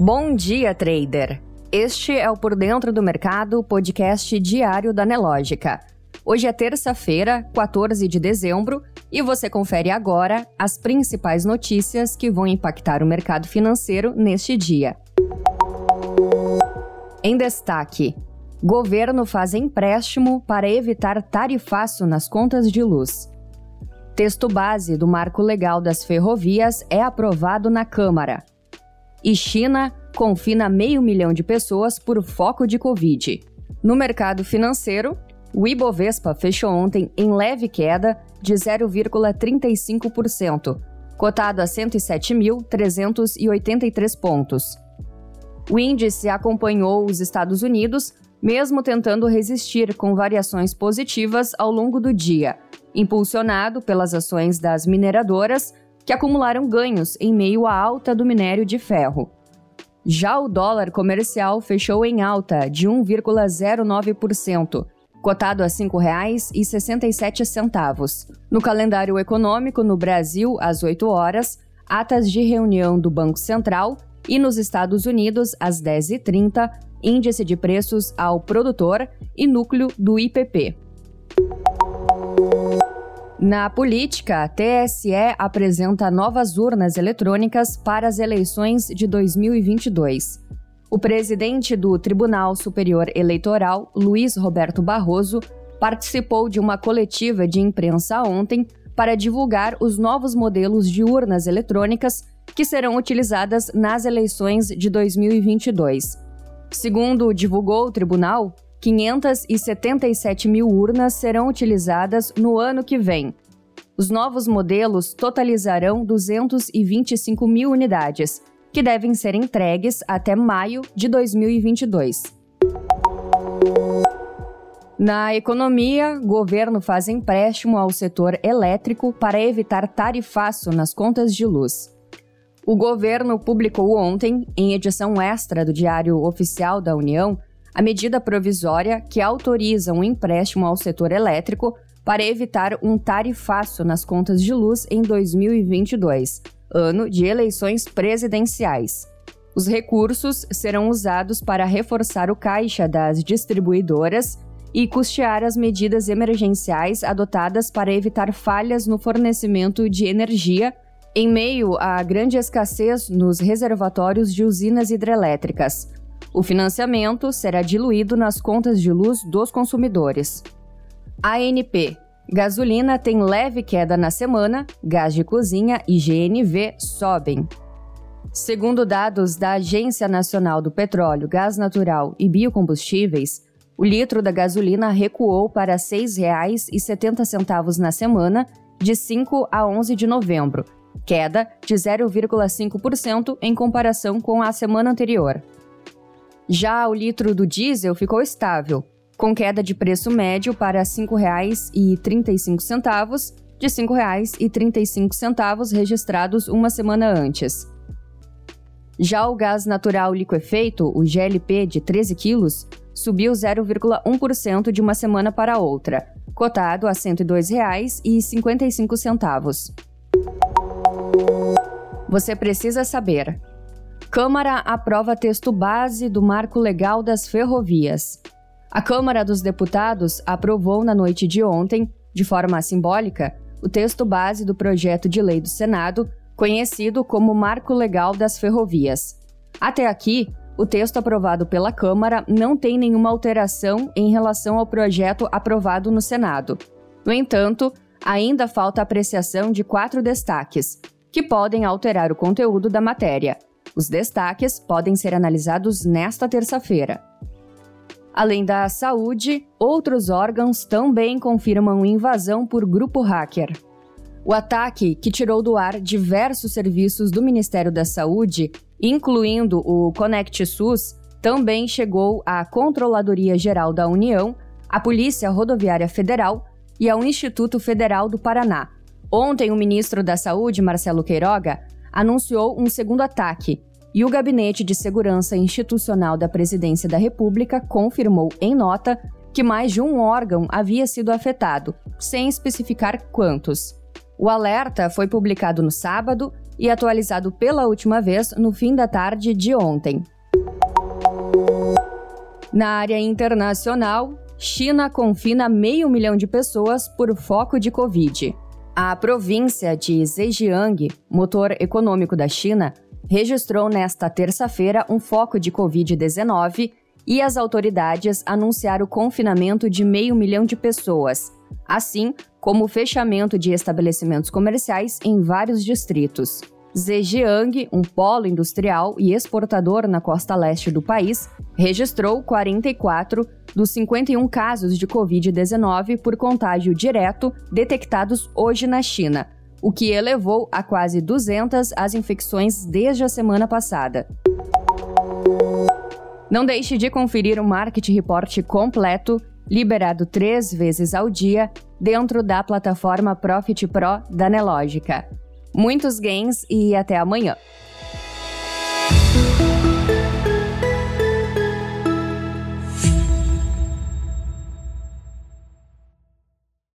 Bom dia, trader! Este é o Por Dentro do Mercado, podcast diário da Nelógica. Hoje é terça-feira, 14 de dezembro, e você confere agora as principais notícias que vão impactar o mercado financeiro neste dia. Em destaque: governo faz empréstimo para evitar tarifaço nas contas de luz. Texto base do Marco Legal das Ferrovias é aprovado na Câmara. E China confina meio milhão de pessoas por foco de Covid. No mercado financeiro, o Ibovespa fechou ontem em leve queda de 0,35%, cotado a 107.383 pontos. O índice acompanhou os Estados Unidos, mesmo tentando resistir com variações positivas ao longo do dia, impulsionado pelas ações das mineradoras que acumularam ganhos em meio à alta do minério de ferro. Já o dólar comercial fechou em alta de 1,09%, cotado a R$ 5,67. No calendário econômico, no Brasil, às 8 horas, atas de reunião do Banco Central e nos Estados Unidos, às 10h30, índice de preços ao produtor e núcleo do IPP. Na política, a TSE apresenta novas urnas eletrônicas para as eleições de 2022. O presidente do Tribunal Superior Eleitoral, Luiz Roberto Barroso, participou de uma coletiva de imprensa ontem para divulgar os novos modelos de urnas eletrônicas que serão utilizadas nas eleições de 2022. Segundo divulgou o tribunal, 577 mil urnas serão utilizadas no ano que vem. Os novos modelos totalizarão 225 mil unidades, que devem ser entregues até maio de 2022. Na economia, governo faz empréstimo ao setor elétrico para evitar tarifaço nas contas de luz. O governo publicou ontem, em edição extra do Diário Oficial da União, a medida provisória que autoriza um empréstimo ao setor elétrico para evitar um tarifaço nas contas de luz em 2022, ano de eleições presidenciais. Os recursos serão usados para reforçar o caixa das distribuidoras e custear as medidas emergenciais adotadas para evitar falhas no fornecimento de energia em meio à grande escassez nos reservatórios de usinas hidrelétricas, o financiamento será diluído nas contas de luz dos consumidores. ANP. Gasolina tem leve queda na semana, gás de cozinha e GNV sobem. Segundo dados da Agência Nacional do Petróleo, Gás Natural e Biocombustíveis, o litro da gasolina recuou para R$ 6,70 na semana, de 5 a 11 de novembro, queda de 0,5% em comparação com a semana anterior. Já o litro do diesel ficou estável, com queda de preço médio para R$ 5,35, de R$ 5,35 registrados uma semana antes. Já o gás natural liquefeito, o GLP de 13 quilos, subiu 0,1% de uma semana para outra, cotado a R$ 102,55. Você precisa saber. Câmara aprova texto base do Marco Legal das Ferrovias. A Câmara dos Deputados aprovou na noite de ontem, de forma simbólica, o texto base do projeto de lei do Senado, conhecido como Marco Legal das Ferrovias. Até aqui, o texto aprovado pela Câmara não tem nenhuma alteração em relação ao projeto aprovado no Senado. No entanto, ainda falta apreciação de quatro destaques, que podem alterar o conteúdo da matéria. Os destaques podem ser analisados nesta terça-feira. Além da saúde, outros órgãos também confirmam invasão por grupo hacker. O ataque, que tirou do ar diversos serviços do Ministério da Saúde, incluindo o Conect SUS, também chegou à Controladoria Geral da União, à Polícia Rodoviária Federal e ao Instituto Federal do Paraná. Ontem, o ministro da Saúde, Marcelo Queiroga, anunciou um segundo ataque e o Gabinete de Segurança Institucional da Presidência da República confirmou em nota que mais de um órgão havia sido afetado, sem especificar quantos. O alerta foi publicado no sábado e atualizado pela última vez no fim da tarde de ontem. Na área internacional, China confina meio milhão de pessoas por foco de Covid. A província de Zhejiang, motor econômico da China, registrou nesta terça-feira um foco de Covid-19 e as autoridades anunciaram o confinamento de meio milhão de pessoas, assim como o fechamento de estabelecimentos comerciais em vários distritos. Zhejiang, um polo industrial e exportador na costa leste do país, registrou 44 dos 51 casos de Covid-19 por contágio direto detectados hoje na China, o que elevou a quase 200 as infecções desde a semana passada. Não deixe de conferir o Market Report completo, liberado três vezes ao dia, dentro da plataforma Profit Pro da Nelogica. Muitos gains e até amanhã!